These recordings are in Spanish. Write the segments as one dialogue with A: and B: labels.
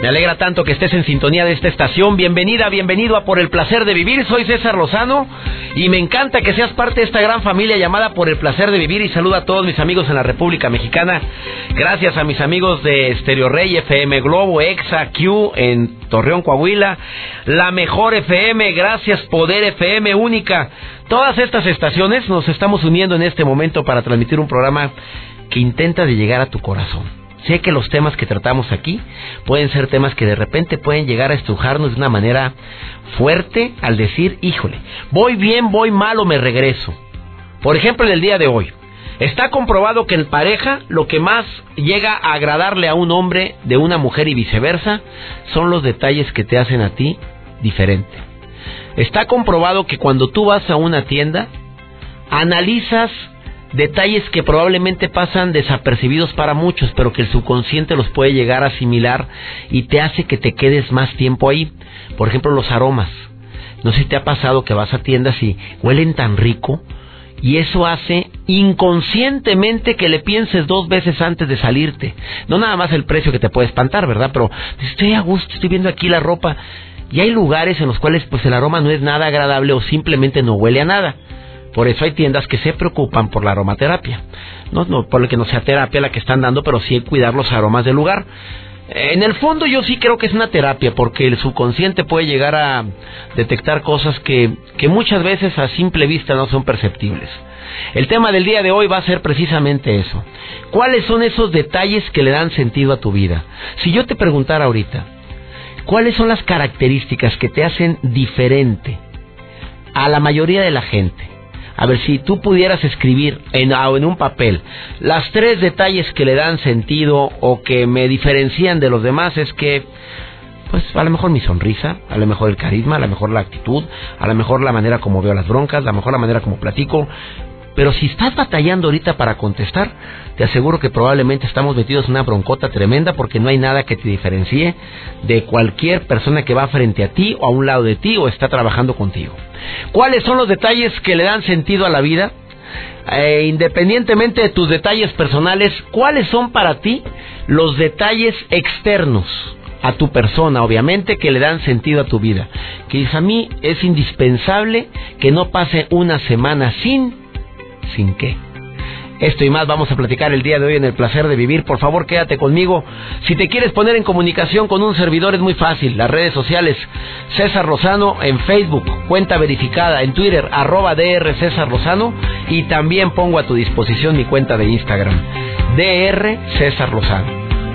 A: Me alegra tanto que estés en sintonía de esta estación. Bienvenida, bienvenido a Por el Placer de Vivir. Soy César Lozano y me encanta que seas parte de esta gran familia llamada Por el Placer de Vivir y saluda a todos mis amigos en la República Mexicana. Gracias a mis amigos de Stereo Rey, FM Globo, Exa, Q en Torreón, Coahuila, La Mejor FM, gracias Poder FM Única. Todas estas estaciones nos estamos uniendo en este momento para transmitir un programa que intenta de llegar a tu corazón Sé que los temas que tratamos aquí pueden ser temas que de repente pueden llegar a estrujarnos de una manera fuerte al decir, híjole, voy bien, voy mal o me regreso. Por ejemplo, en el día de hoy, está comprobado que en pareja lo que más llega a agradarle a un hombre de una mujer y viceversa son los detalles que te hacen a ti diferente. Está comprobado que cuando tú vas a una tienda, analizas detalles que probablemente pasan desapercibidos para muchos, pero que el subconsciente los puede llegar a asimilar y te hace que te quedes más tiempo ahí. Por ejemplo, los aromas. No sé si te ha pasado que vas a tiendas y huelen tan rico y eso hace inconscientemente que le pienses dos veces antes de salirte. No nada más el precio que te puede espantar, ¿verdad? Pero estoy a gusto, estoy viendo aquí la ropa. Y hay lugares en los cuales pues el aroma no es nada agradable o simplemente no huele a nada. Por eso hay tiendas que se preocupan por la aromaterapia. No, por lo que no sea terapia la que están dando, pero sí cuidar los aromas del lugar. En el fondo yo sí creo que es una terapia porque el subconsciente puede llegar a detectar cosas que, que muchas veces a simple vista no son perceptibles. El tema del día de hoy va a ser precisamente eso. ¿Cuáles son esos detalles que le dan sentido a tu vida? Si yo te preguntara ahorita, ¿cuáles son las características que te hacen diferente a la mayoría de la gente? A ver, si tú pudieras escribir en, en un papel las tres detalles que le dan sentido o que me diferencian de los demás es que pues a lo mejor mi sonrisa, a lo mejor el carisma, a lo mejor la actitud, a lo mejor la manera como veo las broncas, a lo mejor la manera como platico, pero si estás batallando ahorita para contestar, te aseguro que probablemente estamos metidos en una broncota tremenda porque no hay nada que te diferencie de cualquier persona que va frente a ti o a un lado de ti o está trabajando contigo. ¿Cuáles son los detalles que le dan sentido a la vida? Eh, independientemente de tus detalles personales, ¿cuáles son para ti los detalles externos? a tu persona, obviamente, que le dan sentido a tu vida. Que a mí es indispensable que no pase una semana sin sin qué. Esto y más vamos a platicar el día de hoy en el placer de vivir. Por favor, quédate conmigo. Si te quieres poner en comunicación con un servidor es muy fácil. Las redes sociales, César Rosano en Facebook, cuenta verificada en Twitter, arroba DR César Rosano. Y también pongo a tu disposición mi cuenta de Instagram, DR César Rosano.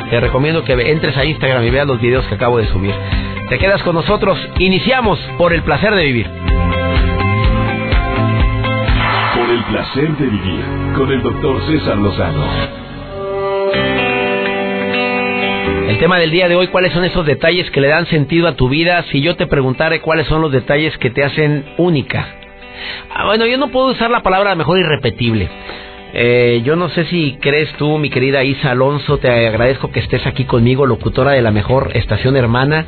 A: Te recomiendo que entres a Instagram y veas los videos que acabo de subir. Te quedas con nosotros. Iniciamos por el placer de vivir
B: placer de vivir con el doctor César Lozano.
A: El tema del día de hoy, ¿cuáles son esos detalles que le dan sentido a tu vida? Si yo te preguntara cuáles son los detalles que te hacen única. Ah, bueno, yo no puedo usar la palabra mejor irrepetible. Eh, yo no sé si crees tú, mi querida Isa Alonso, te agradezco que estés aquí conmigo, locutora de la mejor estación hermana,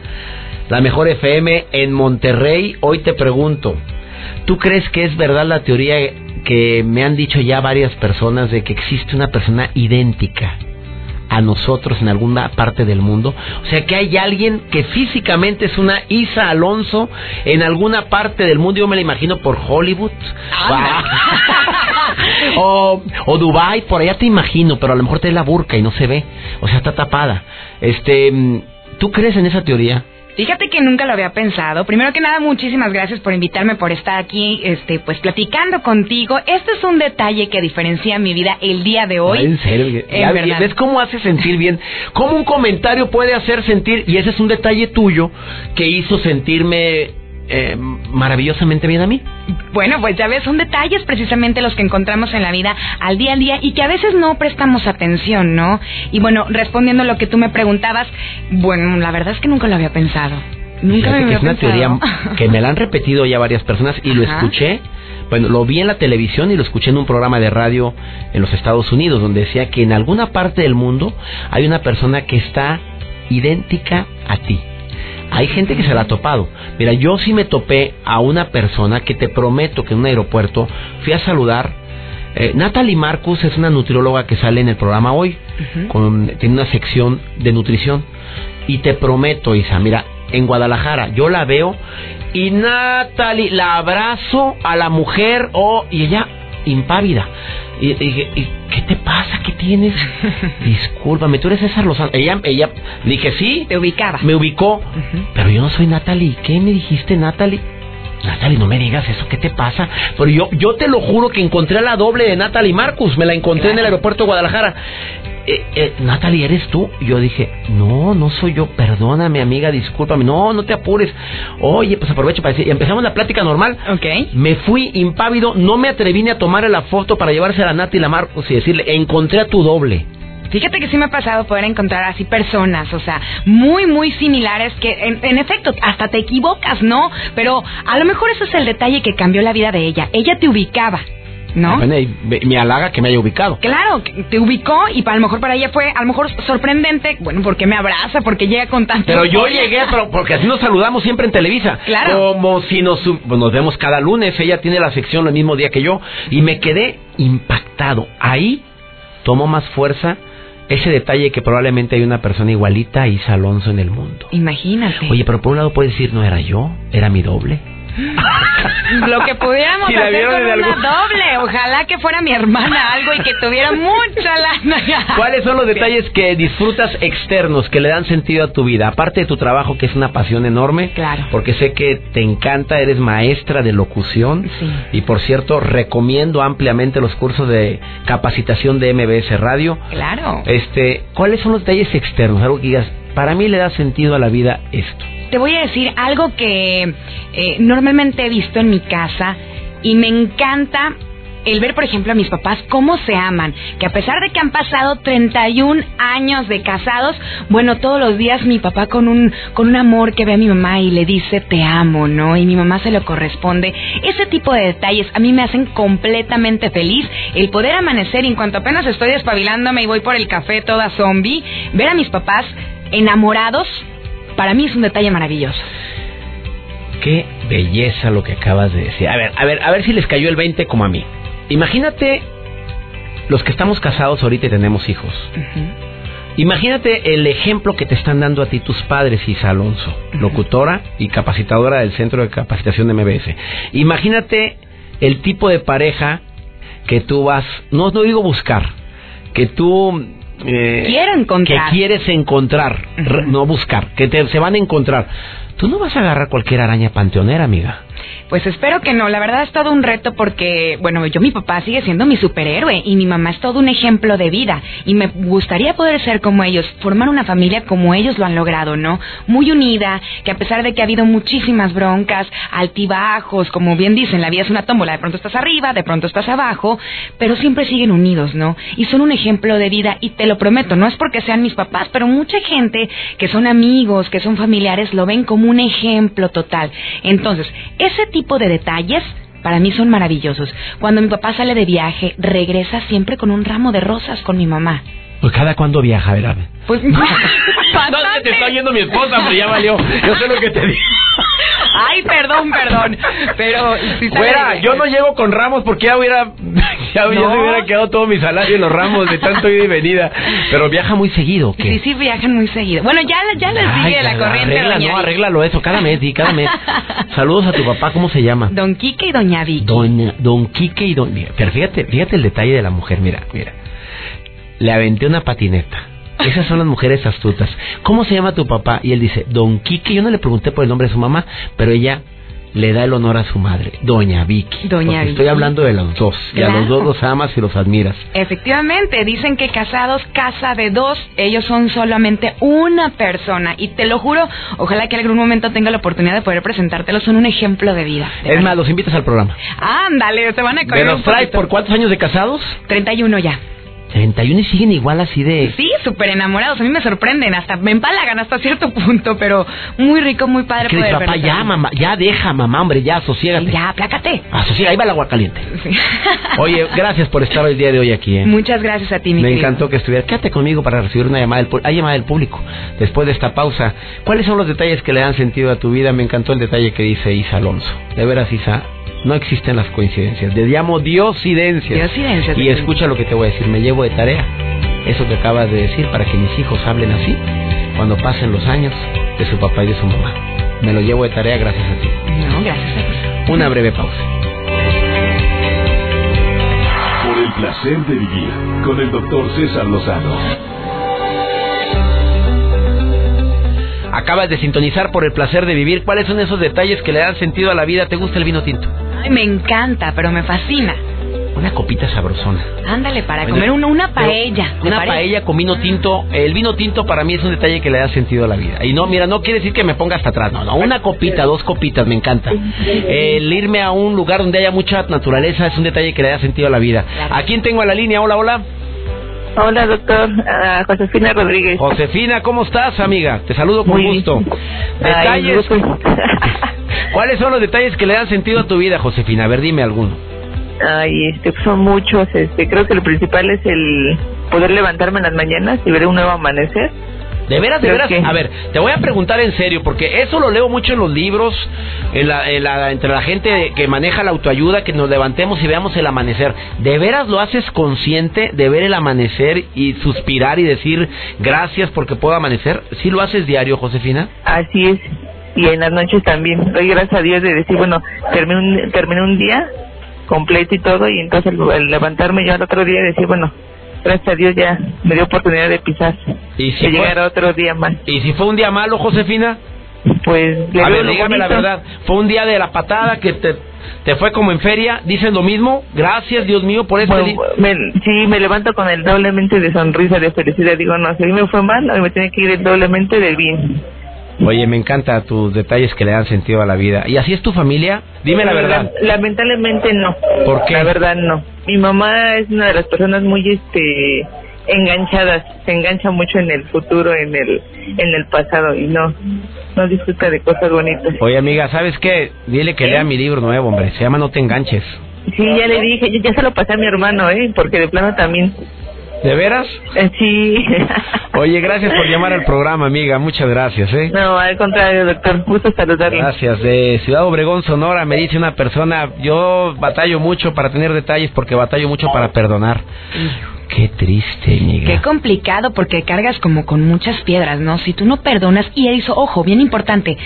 A: la mejor FM en Monterrey. Hoy te pregunto, ¿tú crees que es verdad la teoría que me han dicho ya varias personas de que existe una persona idéntica a nosotros en alguna parte del mundo. O sea que hay alguien que físicamente es una Isa Alonso en alguna parte del mundo. Yo me la imagino por Hollywood. o, o Dubai, por allá te imagino, pero a lo mejor te la burca y no se ve. O sea, está tapada. Este, ¿tú crees en esa teoría?
C: Fíjate que nunca lo había pensado. Primero que nada, muchísimas gracias por invitarme, por estar aquí, este, pues platicando contigo. Este es un detalle que diferencia mi vida el día de hoy.
A: en serio, ¿ves cómo hace sentir bien? ¿Cómo un comentario puede hacer sentir? Y ese es un detalle tuyo que hizo sentirme eh, maravillosamente bien a mí.
C: Bueno, pues ya ves, son detalles precisamente los que encontramos en la vida al día a día y que a veces no prestamos atención, ¿no? Y bueno, respondiendo a lo que tú me preguntabas, bueno, la verdad es que nunca lo había pensado. Nunca me había
A: es una teoría que me la han repetido ya varias personas y lo escuché. Bueno, lo vi en la televisión y lo escuché en un programa de radio en los Estados Unidos donde decía que en alguna parte del mundo hay una persona que está idéntica a ti. Hay gente que se la ha topado. Mira, yo sí me topé a una persona que te prometo que en un aeropuerto fui a saludar. Eh, Natalie Marcus es una nutrióloga que sale en el programa hoy. con, tiene una sección de nutrición. Y te prometo, Isa, mira, en Guadalajara yo la veo y Natalie la abrazo a la mujer oh, y ella impávida. Y dije, ¿qué te pasa? ¿Qué tienes? Discúlpame, tú eres César Lozano. Ella, ella, dije, sí.
C: Te ubicaba.
A: Me ubicó. Pero yo no soy Natalie. ¿Qué me dijiste, Natalie? Natalie, no me digas eso, ¿qué te pasa? Pero yo, yo te lo juro que encontré a la doble de Natalie Marcus, me la encontré en el aeropuerto de Guadalajara. Eh, eh, Natalie, ¿eres tú? Yo dije, no, no soy yo, perdóname amiga, discúlpame, no, no te apures. Oye, pues aprovecho para decir, y empezamos la plática normal.
C: Ok.
A: Me fui impávido, no me atreví ni a tomarle la foto para llevarse a la Natalie Marcus y decirle, encontré a tu doble.
C: Fíjate que sí me ha pasado poder encontrar así personas, o sea, muy, muy similares que en, en, efecto hasta te equivocas, ¿no? Pero a lo mejor eso es el detalle que cambió la vida de ella. Ella te ubicaba. ¿No?
A: me halaga que me haya ubicado.
C: Claro, te ubicó y a lo mejor para ella fue a lo mejor sorprendente, bueno, porque me abraza, porque llega con tanto...
A: Pero yo llegué, pero porque así nos saludamos siempre en Televisa.
C: Claro.
A: Como si nos, pues, nos vemos cada lunes, ella tiene la sección el mismo día que yo y me quedé impactado. Ahí tomó más fuerza ese detalle que probablemente hay una persona igualita a Isa Alonso en el mundo.
C: Imagínate.
A: Oye, pero por un lado puedes decir, no era yo, era mi doble.
C: Lo que pudiéramos hacer con una doble. Ojalá que fuera mi hermana algo y que tuviera mucha lana.
A: ¿Cuáles son los detalles que disfrutas externos que le dan sentido a tu vida? Aparte de tu trabajo, que es una pasión enorme.
C: Claro.
A: Porque sé que te encanta, eres maestra de locución.
C: Sí.
A: Y por cierto, recomiendo ampliamente los cursos de capacitación de MBS Radio.
C: Claro.
A: Este, ¿cuáles son los detalles externos? Algo que digas, para mí le da sentido a la vida esto
C: te voy a decir algo que eh, normalmente he visto en mi casa y me encanta el ver, por ejemplo, a mis papás cómo se aman, que a pesar de que han pasado 31 años de casados, bueno, todos los días mi papá con un con un amor que ve a mi mamá y le dice te amo, ¿no? Y mi mamá se lo corresponde. Ese tipo de detalles a mí me hacen completamente feliz. El poder amanecer y en cuanto apenas estoy despabilándome y voy por el café toda zombie, ver a mis papás enamorados para mí es un detalle maravilloso.
A: Qué belleza lo que acabas de decir. A ver, a ver, a ver si les cayó el 20 como a mí. Imagínate los que estamos casados ahorita y tenemos hijos. Imagínate el ejemplo que te están dando a ti tus padres, Isa Alonso, locutora y capacitadora del Centro de Capacitación de MBS. Imagínate el tipo de pareja que tú vas, no, no digo buscar, que tú
C: eh, Quiero encontrar.
A: que quieres encontrar, no buscar, que te, se van a encontrar. Tú no vas a agarrar cualquier araña panteonera, amiga.
C: Pues espero que no. La verdad es todo un reto porque, bueno, yo mi papá sigue siendo mi superhéroe y mi mamá es todo un ejemplo de vida y me gustaría poder ser como ellos, formar una familia como ellos lo han logrado, ¿no? Muy unida, que a pesar de que ha habido muchísimas broncas, altibajos, como bien dicen, la vida es una tómbola, de pronto estás arriba, de pronto estás abajo, pero siempre siguen unidos, ¿no? Y son un ejemplo de vida y te lo prometo, no es porque sean mis papás, pero mucha gente que son amigos, que son familiares, lo ven como un ejemplo total. Entonces, ese tipo de detalles para mí son maravillosos. Cuando mi papá sale de viaje, regresa siempre con un ramo de rosas con mi mamá.
A: Pues cada cuándo viaja, ¿verdad?
C: Pues
A: no, te está oyendo mi esposa, pero ya valió. Yo sé lo que te digo.
C: Ay, perdón, perdón. Pero
A: si Fuera, yo no llego con ramos porque ya hubiera ya, se hubiera quedado todo mi salario en los ramos de tanto ida y venida. Pero viaja muy seguido, ¿qué?
C: Sí, sí, viajan muy seguido. Bueno, ya, ya les dije la corriente.
A: Arregla, no, arréglalo eso, cada mes, di, cada mes. Saludos a tu papá, ¿cómo se llama?
C: Don Quique y Doña Vicky.
A: Doña, don Quique y Doña... Pero fíjate, fíjate el detalle de la mujer, mira, mira. Le aventé una patineta. Esas son las mujeres astutas. ¿Cómo se llama tu papá? Y él dice, Don Quique. Yo no le pregunté por el nombre de su mamá, pero ella le da el honor a su madre, Doña Vicky.
C: Doña Vicky.
A: Estoy hablando de los dos. Y a los dos los amas y los admiras.
C: Efectivamente, dicen que casados, casa de dos, ellos son solamente una persona. Y te lo juro, ojalá que en algún momento tenga la oportunidad de poder presentártelos. Son un ejemplo de vida.
A: es más, los invitas al programa.
C: Ándale, te van a correr.
A: ¿De los traes por cuántos años de casados?
C: 31 ya.
A: 31 y siguen igual así de...
C: Sí, súper enamorados. A mí me sorprenden, hasta me empalagan hasta cierto punto, pero muy rico, muy padre.
A: Que papá, ya, mamá, ya deja, mamá, hombre, ya, asociégate.
C: Ya, plácate.
A: Asociega, ahí va el agua caliente. Oye, gracias por estar el día de hoy aquí. ¿eh?
C: Muchas gracias a ti, mi
A: Me encantó que estuvieras. Quédate conmigo para recibir una llamada del, hay llamada del público. Después de esta pausa, ¿cuáles son los detalles que le dan sentido a tu vida? Me encantó el detalle que dice Isa Alonso. De veras, Isa, no existen las coincidencias. Le llamo diosidencias.
C: Diosidencias.
A: Y escucha lo que te voy a decir. Me llevo de tarea eso que acabas de decir para que mis hijos hablen así cuando pasen los años de su papá y de su mamá. Me lo llevo de tarea gracias a ti.
C: No, gracias a ti.
A: Una breve pausa.
B: Por el placer de vivir con el doctor César Lozano.
A: Acabas de sintonizar por el placer de vivir. ¿Cuáles son esos detalles que le dan sentido a la vida? ¿Te gusta el vino tinto?
C: Me encanta, pero me fascina.
A: Una copita sabrosona.
C: Ándale, para comer una, una paella.
A: Una paella con vino tinto. El vino tinto para mí es un detalle que le da sentido a la vida. Y no, mira, no quiere decir que me ponga hasta atrás. No, no, una copita, dos copitas, me encanta. El irme a un lugar donde haya mucha naturaleza es un detalle que le da sentido a la vida. ¿A quién tengo a la línea? Hola, hola.
D: Hola, doctor. Josefina Rodríguez.
A: Josefina, ¿cómo estás, amiga? Te saludo con gusto. Detalles. ¿Cuáles son los detalles que le dan sentido a tu vida, Josefina? A ver, dime alguno.
D: Ay, este, son muchos. Este, creo que lo principal es el poder levantarme en las mañanas y ver un nuevo amanecer.
A: De veras, de veras. A ver, te voy a preguntar en serio, porque eso lo leo mucho en los libros, en la, entre la gente que maneja la autoayuda, que nos levantemos y veamos el amanecer. ¿De veras lo haces consciente de ver el amanecer y suspirar y decir gracias porque puedo amanecer? ¿Sí lo haces diario, Josefina?
D: Así es. Y en las noches también. Doy gracias a Dios de decir, bueno, terminé un, terminé un día completo y todo, y entonces el, levantarme yo al otro día y decir, bueno, gracias a Dios ya me dio oportunidad de pisar.
A: ¿Y
D: si de llegar a otro día más.
A: ¿Y si fue un día malo, Josefina?
D: Pues,
A: a ver, dígame la verdad. ¿Fue un día de la patada que te, te fue como en feria? ¿Dices lo mismo? Gracias, Dios mío, por eso.
D: sí, me levanto con el doblemente de sonrisa, de felicidad. Digo, no, si a mí me fue mal, a mí me tiene que ir el doblemente de bien.
A: Oye, me encanta tus detalles que le dan sentido a la vida. ¿Y así es tu familia? Dime la verdad.
D: Lamentablemente no.
A: ¿Por qué?
D: La verdad no. Mi mamá es una de las personas muy este enganchadas, se engancha mucho en el futuro, en el en el pasado y no no disfruta de cosas bonitas.
A: Oye, amiga, ¿sabes qué? Dile que lea mi libro nuevo, hombre. Se llama No te enganches.
D: Sí, ya le dije, ya se lo pasé a mi hermano, ¿eh? Porque de plano también
A: ¿De veras?
D: Sí.
A: Oye, gracias por llamar al programa, amiga. Muchas gracias, ¿eh?
D: No, al contrario, doctor. Gusto saludarle.
A: Gracias. De Ciudad Obregón, Sonora, me dice una persona, yo batallo mucho para tener detalles porque batallo mucho para perdonar. Qué triste, amiga.
C: Qué complicado porque cargas como con muchas piedras, ¿no? Si tú no perdonas, y eso, ojo, bien importante,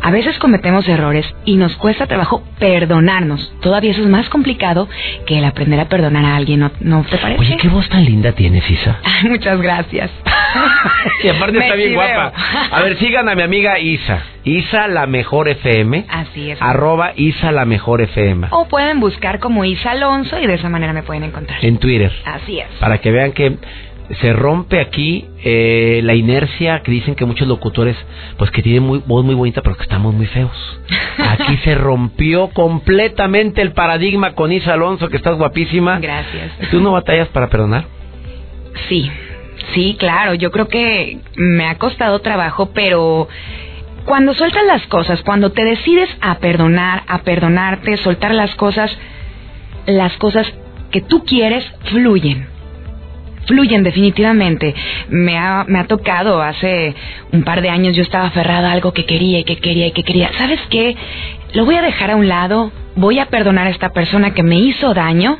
C: a veces cometemos errores y nos cuesta trabajo perdonarnos. Todavía eso es más complicado que el aprender a perdonar a alguien, ¿no, ¿no te parece?
A: Oye, qué voz tan linda tienes, Isa.
C: muchas gracias.
A: y aparte está bien guapa. A ver, sigan a mi amiga Isa. Isa la mejor FM.
C: Así es.
A: Arroba Isa la mejor FM.
C: O pueden buscar como Isa Alonso y de esa manera me pueden encontrar.
A: En Twitter.
C: Así es.
A: Para que vean que se rompe aquí eh, la inercia que dicen que muchos locutores, pues que tienen muy, voz muy bonita, pero que estamos muy feos. Aquí se rompió completamente el paradigma con Isa Alonso, que estás guapísima.
C: Gracias.
A: ¿Tú no batallas para perdonar?
C: Sí, sí, claro. Yo creo que me ha costado trabajo, pero cuando sueltas las cosas, cuando te decides a perdonar, a perdonarte, soltar las cosas, las cosas que tú quieres fluyen. Fluyen definitivamente. Me ha, me ha tocado hace un par de años, yo estaba aferrada a algo que quería y que quería y que quería. ¿Sabes qué? Lo voy a dejar a un lado, voy a perdonar a esta persona que me hizo daño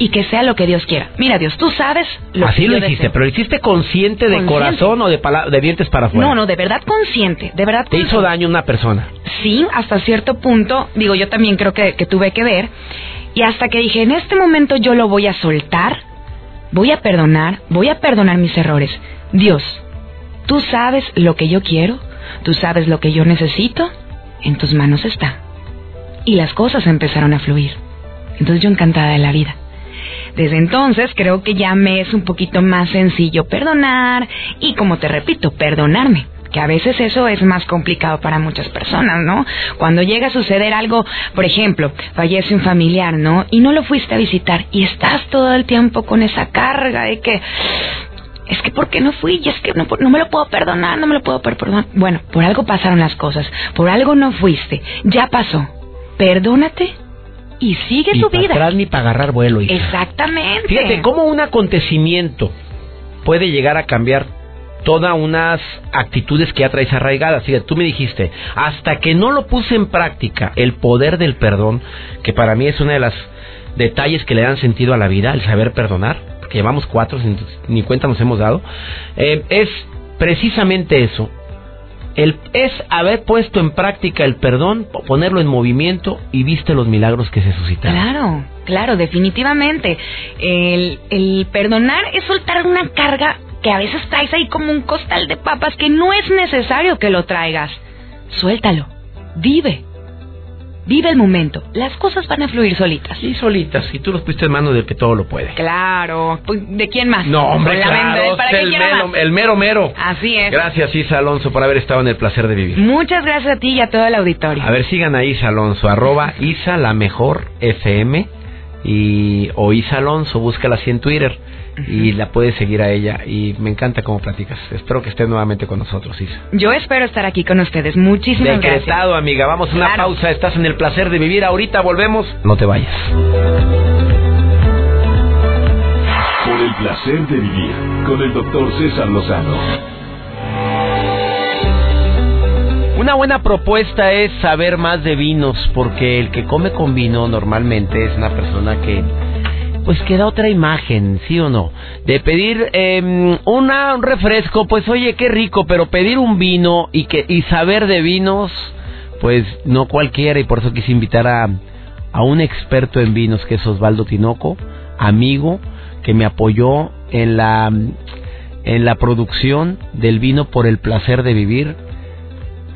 C: y que sea lo que Dios quiera. Mira, Dios, tú sabes lo
A: Así
C: que
A: lo hiciste, pero lo hiciste consciente de corazón o de, de dientes para afuera.
C: No, no, de verdad consciente, de verdad.
A: ¿Te hizo daño una persona?
C: Sí, hasta cierto punto, digo, yo también creo que, que tuve que ver. Y hasta que dije, en este momento yo lo voy a soltar, voy a perdonar, voy a perdonar mis errores. Dios, tú sabes lo que yo quiero, tú sabes lo que yo necesito, en tus manos está. y las cosas empezaron a fluir. Entonces yo encantada de la vida. Desde entonces creo que ya me es un poquito más sencillo perdonar y como te repito, perdonarme que a veces eso es más complicado para muchas personas, ¿no? Cuando llega a suceder algo, por ejemplo, fallece un familiar, ¿no? Y no lo fuiste a visitar y estás todo el tiempo con esa carga de que es que ¿por qué no fui? Y es que no, no me lo puedo perdonar, no me lo puedo perdonar. Bueno, por algo pasaron las cosas, por algo no fuiste, ya pasó. Perdónate y sigue tu vida.
A: atrás ni para agarrar vuelo.
C: Exactamente.
A: Fíjate cómo un acontecimiento puede llegar a cambiar todas unas actitudes que ya traes arraigadas. Tú me dijiste, hasta que no lo puse en práctica, el poder del perdón, que para mí es uno de los detalles que le dan sentido a la vida, el saber perdonar, que llevamos cuatro, ni cuenta nos hemos dado, eh, es precisamente eso, el, es haber puesto en práctica el perdón, ponerlo en movimiento y viste los milagros que se suscitaron.
C: Claro, claro, definitivamente. El perdonar es soltar una carga que a veces traes ahí como un costal de papas que no es necesario que lo traigas. Suéltalo, vive, Vive el momento. Las cosas van a fluir solitas.
A: Sí, solitas. Y tú los pusiste en manos del que todo lo puede.
C: Claro. Pues, ¿De quién más?
A: No, hombre, claro. el, mero, el mero mero.
C: Así es.
A: Gracias, Isa Alonso, por haber estado en el placer de vivir.
C: Muchas gracias a ti y a todo el auditorio.
A: A ver, sigan a Isa Alonso. Arroba Isa la mejor FM. Y, o Isa Alonso, búscala así en Twitter y la puedes seguir a ella y me encanta cómo platicas. Espero que estés nuevamente con nosotros, Isa.
C: Yo espero estar aquí con ustedes. Muchísimas
A: Decretado, amiga. Vamos a una pausa. Estás en el placer de vivir. Ahorita volvemos. No te vayas.
B: Por el placer de vivir con el doctor César Lozano.
A: Una buena propuesta es saber más de vinos, porque el que come con vino normalmente es una persona que pues queda otra imagen, ¿sí o no? De pedir eh, una, un refresco, pues oye, qué rico, pero pedir un vino y, que, y saber de vinos, pues no cualquiera, y por eso quise invitar a, a un experto en vinos, que es Osvaldo Tinoco, amigo, que me apoyó en la, en la producción del vino por el placer de vivir.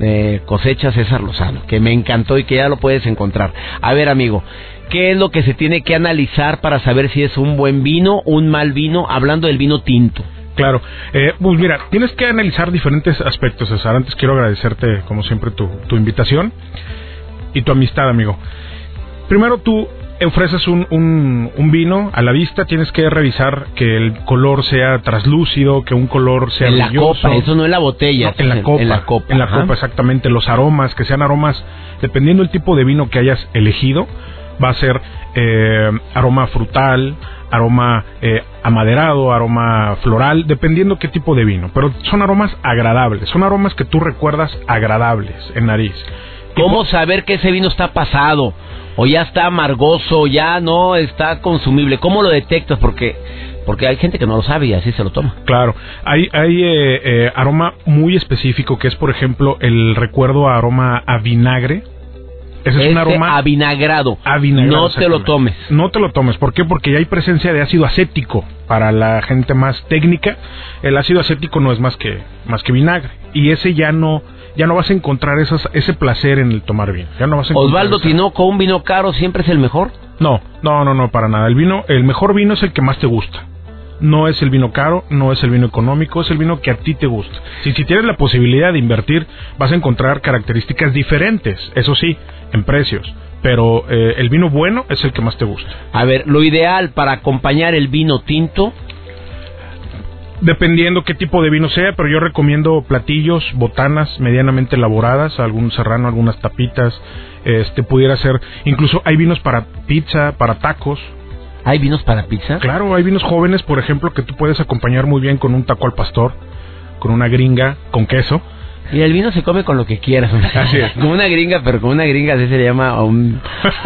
A: Eh, cosecha César Lozano, que me encantó y que ya lo puedes encontrar. A ver, amigo, ¿Qué es lo que se tiene que analizar para saber si es un buen vino, un mal vino, hablando del vino tinto?
E: Claro, eh, pues mira, tienes que analizar diferentes aspectos, César. Antes quiero agradecerte, como siempre, tu, tu invitación y tu amistad, amigo. Primero tú ofreces un, un, vino a la vista, tienes que revisar que el color sea traslúcido, que un color sea
A: en la copa, eso no en la botella,
E: en la copa, en la copa, en la copa exactamente, los aromas, que sean aromas, dependiendo del tipo de vino que hayas elegido, va a ser eh, aroma frutal, aroma eh, amaderado, aroma floral, dependiendo qué tipo de vino. Pero son aromas agradables, son aromas que tú recuerdas agradables en nariz.
A: ¿Cómo saber que ese vino está pasado? O ya está amargoso, o ya no está consumible. ¿Cómo lo detectas? Porque porque hay gente que no lo sabe y así se lo toma.
E: Claro, hay, hay eh, aroma muy específico que es, por ejemplo, el recuerdo a aroma a vinagre ese es un aroma
A: avinagrado. No te lo tomes.
E: No te lo tomes. ¿Por qué? Porque ya hay presencia de ácido acético. Para la gente más técnica, el ácido acético no es más que más que vinagre y ese ya no ya no vas a encontrar esas, ese placer en el tomar vino. Ya no vas a
A: Osvaldo Tinoco, un vino caro siempre es el mejor.
E: No, no, no, no, para nada. El vino, el mejor vino es el que más te gusta no es el vino caro, no es el vino económico, es el vino que a ti te gusta. Si, si tienes la posibilidad de invertir, vas a encontrar características diferentes, eso sí, en precios. Pero eh, el vino bueno es el que más te gusta.
A: A ver, lo ideal para acompañar el vino tinto.
E: Dependiendo qué tipo de vino sea, pero yo recomiendo platillos, botanas medianamente elaboradas, algún serrano, algunas tapitas. Este pudiera ser, incluso hay vinos para pizza, para tacos,
A: ¿Hay vinos para pizza?
E: Claro, hay vinos jóvenes, por ejemplo, que tú puedes acompañar muy bien con un taco al pastor, con una gringa, con queso.
A: Y el vino se come con lo que quieras. Así es. Como una gringa, pero como una gringa así se le llama un...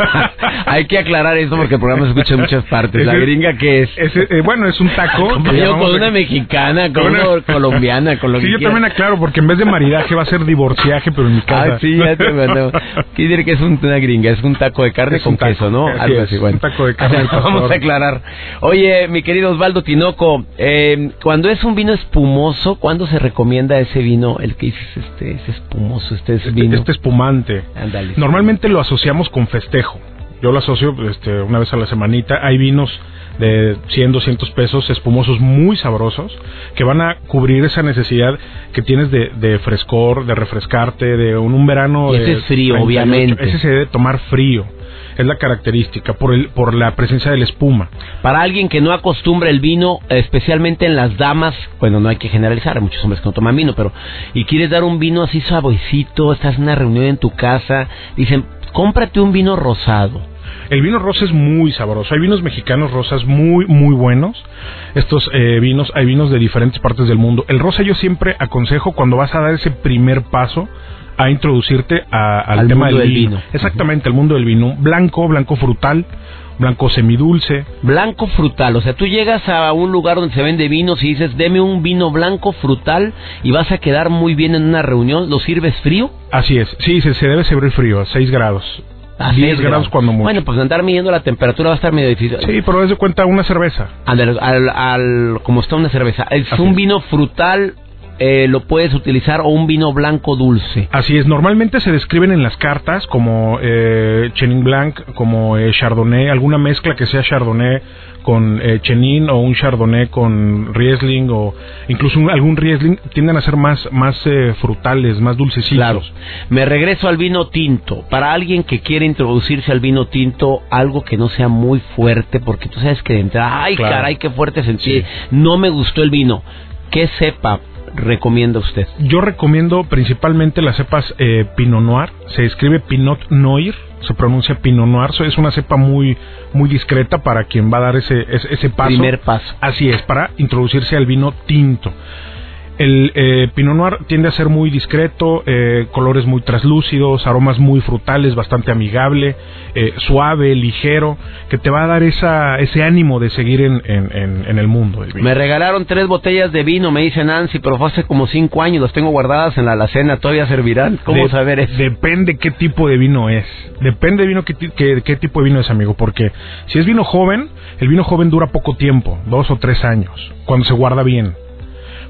A: Hay que aclarar esto porque el programa se escucha en muchas partes. ¿La gringa qué es?
E: Eh, bueno, es un taco.
A: con una mexicana, con una colombiana, con lo
E: sí, yo también aclaro porque en vez de maridaje va a ser divorciaje, pero en mi casa.
A: Ah, sí, ya te mandó. Quiere decir que es una gringa, es un taco de carne con queso, ¿no?
E: Algo así, bueno. Un taco de carne.
A: Vamos a aclarar. Oye, mi querido Osvaldo Tinoco, eh, cuando es un vino espumoso, ¿cuándo se recomienda ese vino, el que este es espumoso, este es
E: este,
A: vino.
E: este espumante.
A: Ándale.
E: Normalmente lo asociamos con festejo. Yo lo asocio este, una vez a la semanita. Hay vinos de 100, 200 pesos, espumosos muy sabrosos, que van a cubrir esa necesidad que tienes de, de frescor, de refrescarte, de un, un verano.
A: Y ese
E: de
A: es frío,
E: 38.
A: obviamente.
E: Ese se debe tomar frío. Es la característica, por, el, por la presencia de la espuma.
A: Para alguien que no acostumbra el vino, especialmente en las damas, bueno, no hay que generalizar, hay muchos hombres que no toman vino, pero y quieres dar un vino así suavecito, estás en una reunión en tu casa, dicen, cómprate un vino rosado.
E: El vino rosa es muy sabroso. Hay vinos mexicanos rosas muy, muy buenos. Estos eh, vinos, hay vinos de diferentes partes del mundo. El rosa yo siempre aconsejo cuando vas a dar ese primer paso a introducirte a- al,
A: Al
E: tema
A: mundo
E: del vino.
A: vino.
E: Exactamente, el mundo del vino. Blanco, blanco frutal, blanco semidulce.
A: Blanco frutal, o sea, tú llegas a un lugar donde se vende vinos y dices, deme un vino blanco frutal y vas a quedar muy bien en una reunión, ¿lo sirves frío?
E: Así es. Sí, se, se debe servir frío, a 6 grados.
A: A
E: 10
A: seis
E: grados cuando mucho.
A: Bueno, pues andar midiendo la temperatura va a estar medio difícil.
E: Sí, pero de cuenta una cerveza.
A: Al, al, al- como está una cerveza. Es
E: Así
A: un
E: es.
A: vino frutal, eh, lo puedes utilizar, o un vino blanco dulce.
E: Así es, normalmente se describen en las cartas como eh, Chenin Blanc, como eh, Chardonnay, alguna mezcla que sea Chardonnay con eh, Chenin o un Chardonnay con Riesling o incluso un- algún Riesling tienden a ser más más eh, frutales, más dulcecitos.
A: Claro. Me regreso al vino tinto. Para alguien que quiere introducirse al vino tinto, algo que no sea muy fuerte, porque tú sabes que de entrada, ay
E: Claro.
A: caray, qué fuerte sentí.
E: Sí.
A: No me gustó el vino. ¿Qué cepa recomienda usted?
E: Yo recomiendo principalmente las cepas eh, Pinot Noir, se escribe Pinot Noir, se pronuncia Pinot Noir, so- es una cepa muy muy discreta para quien va a dar ese ese, ese paso.
A: Primer paso.
E: Así es, para introducirse al vino tinto. El eh, Pinot Noir tiende a ser muy discreto, eh, colores muy traslúcidos, aromas muy frutales, bastante amigable, eh, suave, ligero, que te va a dar esa, ese ánimo de seguir en, en- en- en el mundo.
A: Me regalaron tres botellas de vino, me dice Nancy, pero fue hace como cinco años, las tengo guardadas en la alacena, todavía servirán. ¿Cómo
E: De-
A: saber eso?
E: Depende qué tipo de vino es. Depende de vino qué- qué tipo de vino es, amigo. Porque si es vino joven, el vino joven dura poco tiempo, dos o tres años, cuando se guarda bien.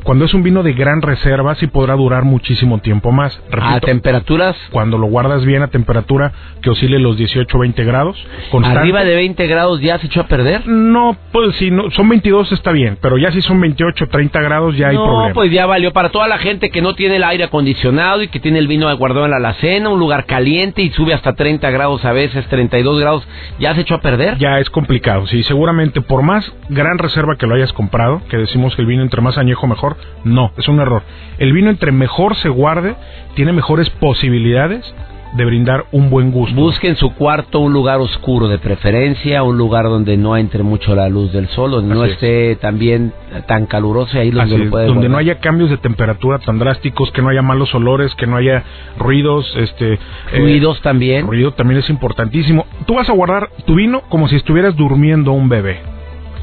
E: Cuando es un vino de gran reserva, sí podrá durar muchísimo tiempo más.
A: A
E: Repito,
A: temperaturas
E: cuando lo guardas bien a temperatura que oscile los 18 o 20 grados. constante.
A: arriba de 20 grados ya se echó a perder.
E: No, pues si no, son 22 está bien, pero ya si son 28 o 30 grados ya hay
A: no,
E: problema.
A: pues ya valió. Para toda la gente que no tiene el aire acondicionado y que tiene el vino guardado en la alacena, un lugar caliente y sube hasta 30 grados a veces, 32 grados, ¿ya se echó a perder?
E: ya es complicado. Sí, seguramente por más gran reserva que lo hayas comprado, que decimos que el vino entre más añejo mejor, no, es un error. El vino entre mejor se guarde, tiene mejores posibilidades de brindar un buen gusto.
A: Busque en su cuarto un lugar oscuro de preferencia, un lugar donde no entre mucho la luz del sol, donde no
E: es.
A: esté también tan caluroso y ahí donde
E: Así
A: lo
E: es, no haya cambios de temperatura tan drásticos, que no haya malos olores, que no haya ruidos, este eh,
A: ruidos también.
E: ruido también es importantísimo. Tú vas a guardar tu vino como si estuvieras durmiendo un bebé,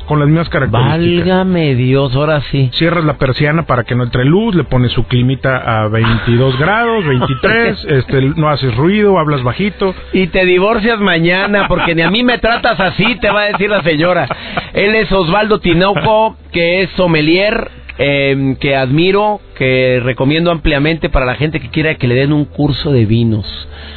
E: con las mismas características.
A: Válgame Dios, ahora sí.
E: Cierras la persiana para que no entre luz, le pones su climita a 22 grados, 23, este, no haces ruido, hablas bajito.
A: Y te divorcias mañana porque ni a mí me tratas así, te va a decir la señora. Él es Osvaldo Tinoco, que es sommelier, eh, que admiro, que recomiendo ampliamente para la gente que quiera que le den un curso de vinos.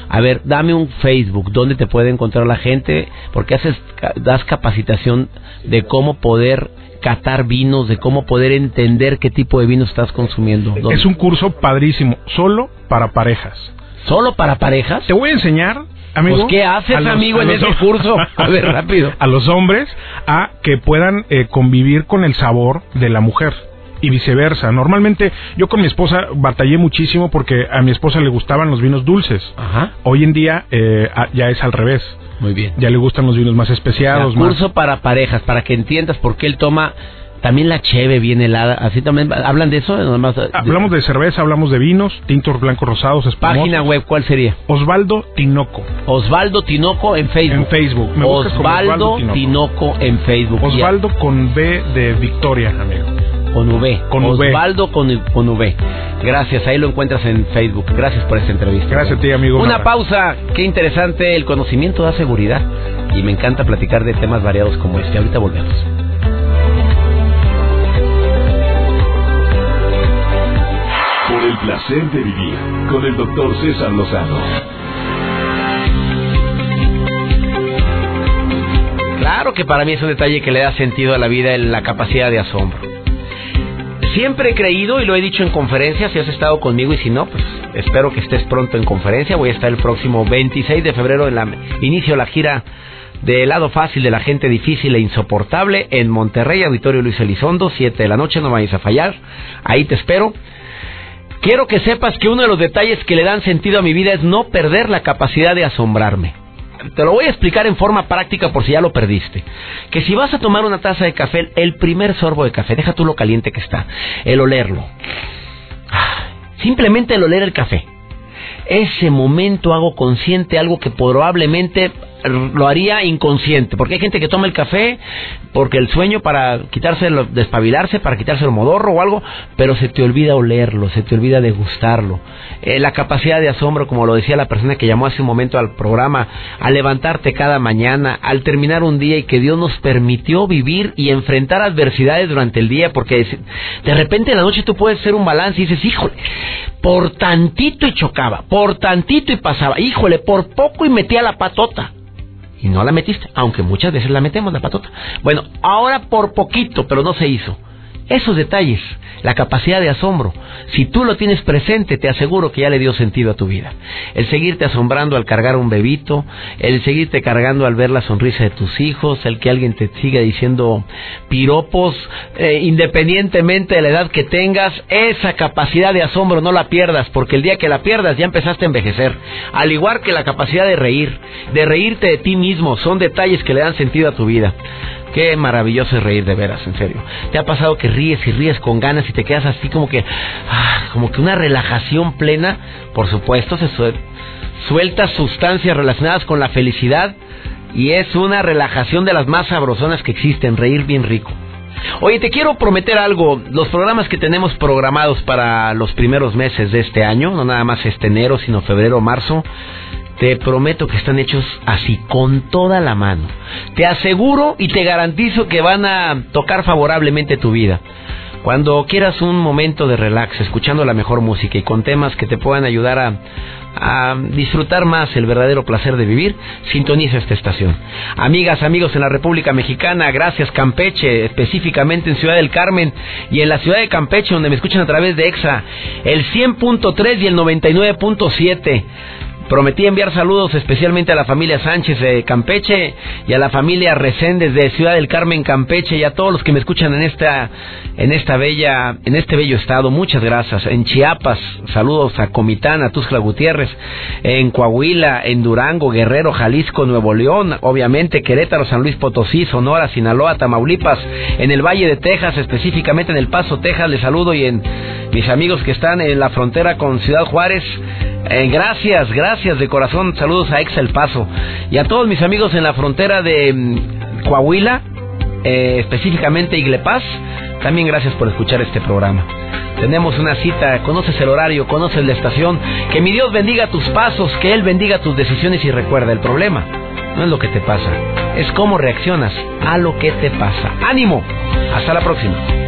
A: A ver, dame un Facebook, ¿dónde te puede encontrar la gente? Porque haces, das capacitación de cómo poder catar vinos, de cómo poder entender qué tipo de vino estás consumiendo. ¿Dónde?
E: Es un curso padrísimo, solo para parejas.
A: ¿Solo para parejas?
E: Te voy a enseñar, amigo.
A: Pues, ¿qué haces,
E: los-
A: amigo, en
E: los-
A: ese curso? A ver, rápido.
E: A los hombres a que puedan eh, convivir con el sabor de la mujer. Y viceversa. Normalmente yo con mi esposa batallé muchísimo porque a mi esposa le gustaban los vinos dulces.
A: Ajá.
E: Hoy en día eh, ya es al revés.
A: Muy bien.
E: Ya le gustan los vinos más especiados. más-
A: curso para parejas, para que entiendas por qué él toma también la cheve bien helada. Así también hablan de eso. Nada más,
E: Hablamos de cerveza, hablamos de vinos, tintos blancos rosados, espumosos.
A: página web. ¿Cuál sería?
E: Osvaldo Tinoco.
A: Osvaldo Tinoco en Facebook.
E: En Facebook. Me
A: Osvaldo
E: Osvaldo
A: Tinoco. en Facebook.
E: Osvaldo con B de Victoria, amigo.
A: Con V.
E: Con V.
A: Osvaldo con, con V. Gracias. Ahí lo encuentras en Facebook. Gracias por esta entrevista.
E: Gracias a ti, amigo. Un
A: Una pausa. Qué interesante. El conocimiento da seguridad. Y me encanta platicar de temas variados como este. Ahorita volvemos.
B: Por el el placer de vivir con el doctor César Lozano.
A: Claro que para mí es un detalle que le da sentido a la vida en la capacidad de asombro. Siempre he creído y lo he dicho en conferencias, si has estado conmigo y si no, pues espero que estés pronto en conferencia. Voy a estar el próximo 26 de febrero en la inicio la gira de lado fácil de la gente difícil e insoportable en Monterrey, Auditorio Luis Elizondo, 7 de la noche, no vayas a fallar. Ahí te espero. Quiero que sepas que uno de los detalles que le dan sentido a mi vida es no perder la capacidad de asombrarme. Te lo voy a explicar en forma práctica por si ya lo perdiste. Que si vas a tomar una taza de café, el primer sorbo de café, deja tú lo caliente que está, el olerlo. Simplemente el oler el café. Ese momento hago consciente algo que probablemente lo haría inconsciente, porque hay gente que toma el café porque el sueño para quitarse, despabilarse, para quitarse el modorro o algo, pero se te olvida olerlo, se te olvida degustarlo. Eh, la capacidad de asombro, como lo decía la persona que llamó hace un momento al programa, al levantarte cada mañana, al terminar un día y que Dios nos permitió vivir y enfrentar adversidades durante el día, porque de repente en la noche tú puedes hacer un balance y dices, híjole, por tantito y chocaba, por tantito y pasaba, híjole, por poco y metía la patota y no la metiste, aunque muchas veces la metemos la patota. Bueno, ahora por poquito, pero no se hizo. Esos detalles, la capacidad de asombro, si tú lo tienes presente, te aseguro que ya le dio sentido a tu vida. El seguirte asombrando al cargar un bebito, el seguirte cargando al ver la sonrisa de tus hijos, el que alguien te siga diciendo piropos, eh, independientemente de la edad que tengas, esa capacidad de asombro no la pierdas, porque el día que la pierdas ya empezaste a envejecer. Al igual que la capacidad de reír, de reírte de ti mismo, son detalles que le dan sentido a tu vida. Qué maravilloso es reír de veras, en serio. ¿Te ha pasado que ríes y ríes con ganas y te quedas así como que, ah, como que una relajación plena? Por supuesto, se suelta sustancias relacionadas con la felicidad y es una relajación de las más sabrosonas que existen, reír bien rico. Oye, te quiero prometer algo. Los programas que tenemos programados para los primeros meses de este año, no nada más este enero, sino febrero, marzo, te prometo que están hechos así, con toda la mano. Te aseguro y te garantizo que van a tocar favorablemente tu vida. Cuando quieras un momento de relax, escuchando la mejor música y con temas que te puedan ayudar a, a disfrutar más el verdadero placer de vivir, sintoniza esta estación. Amigas, amigos en la República Mexicana, gracias Campeche, específicamente en Ciudad del Carmen y en la ciudad de Campeche, donde me escuchan a través de EXA, el 100.3 y el 99.7. Prometí enviar saludos especialmente a la familia Sánchez de Campeche y a la familia Reséndez de Ciudad del Carmen Campeche y a todos los que me escuchan en esta en esta bella en este bello estado. Muchas gracias. En Chiapas, saludos a Comitán, a Tuxtla Gutiérrez, en Coahuila, en Durango, Guerrero, Jalisco, Nuevo León, obviamente Querétaro, San Luis Potosí, Sonora, Sinaloa, Tamaulipas, en el Valle de Texas, específicamente en El Paso, Texas, les saludo. Y en mis amigos que están en la frontera con Ciudad Juárez, eh, gracias, gracias de corazón. Saludos a Ex El Paso y a todos mis amigos en la frontera de mm, Coahuila, eh, específicamente Iglepaz. También gracias por escuchar este programa. Tenemos una cita, conoces el horario, conoces la estación. Que mi Dios bendiga tus pasos, que Él bendiga tus decisiones y recuerda, el problema no es lo que te pasa, es cómo reaccionas a lo que te pasa. Ánimo, hasta la próxima.